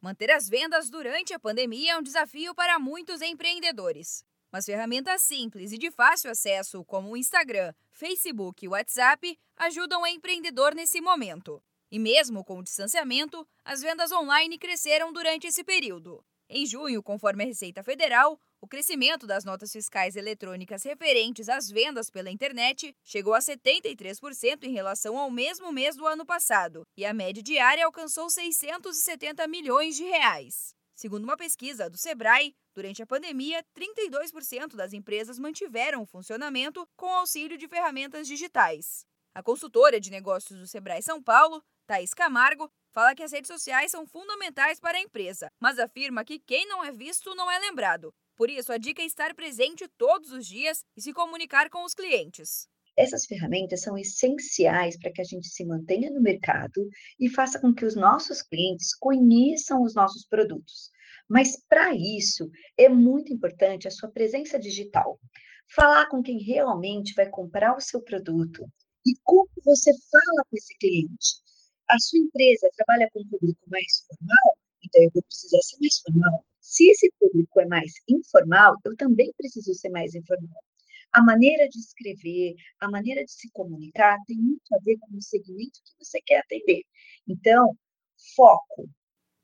Manter as vendas durante a pandemia é um desafio para muitos empreendedores. Mas ferramentas simples e de fácil acesso, como o Instagram, Facebook e WhatsApp, ajudam o empreendedor nesse momento. E mesmo com o distanciamento, as vendas online cresceram durante esse período. Em junho, conforme a Receita Federal, o crescimento das notas fiscais eletrônicas referentes às vendas pela internet chegou a 73% em relação ao mesmo mês do ano passado, e a média diária alcançou 670 milhões de reais. Segundo uma pesquisa do Sebrae, durante a pandemia, 32% das empresas mantiveram o funcionamento com auxílio de ferramentas digitais. A consultora de negócios do Sebrae São Paulo, Thaís Camargo, fala que as redes sociais são fundamentais para a empresa, mas afirma que quem não é visto não é lembrado. Por isso, a dica é estar presente todos os dias e se comunicar com os clientes. Essas ferramentas são essenciais para que a gente se mantenha no mercado e faça com que os nossos clientes conheçam os nossos produtos. Mas para isso é muito importante a sua presença digital. Falar com quem realmente vai comprar o seu produto e como você fala com esse cliente a sua empresa trabalha com um público mais formal, então eu vou precisar ser mais formal. Se esse público é mais informal, eu também preciso ser mais informal. A maneira de escrever, a maneira de se comunicar tem muito a ver com o segmento que você quer atender. Então, foco,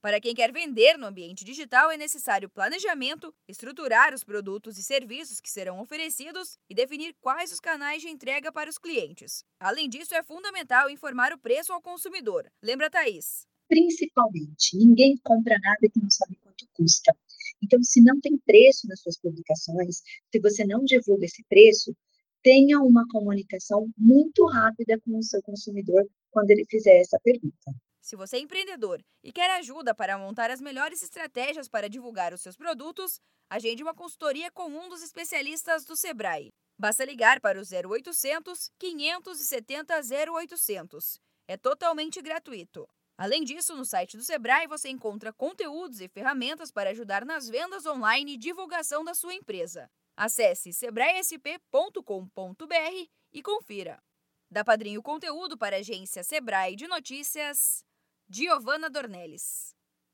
para quem quer vender no ambiente digital, é necessário planejamento, estruturar os produtos e serviços que serão oferecidos e definir quais os canais de entrega para os clientes. Além disso, é fundamental informar o preço ao consumidor. Lembra, Thaís? Principalmente, ninguém compra nada que não sabe quanto custa. Então, se não tem preço nas suas publicações, se você não divulga esse preço, tenha uma comunicação muito rápida com o seu consumidor quando ele fizer essa pergunta. Se você é empreendedor e quer ajuda para montar as melhores estratégias para divulgar os seus produtos, agende uma consultoria com um dos especialistas do Sebrae. Basta ligar para o 0800 570 0800. É totalmente gratuito. Além disso, no site do Sebrae você encontra conteúdos e ferramentas para ajudar nas vendas online e divulgação da sua empresa. Acesse sebraesp.com.br e confira. Da Padrinho Conteúdo para a agência Sebrae de Notícias. Giovana Dornelles.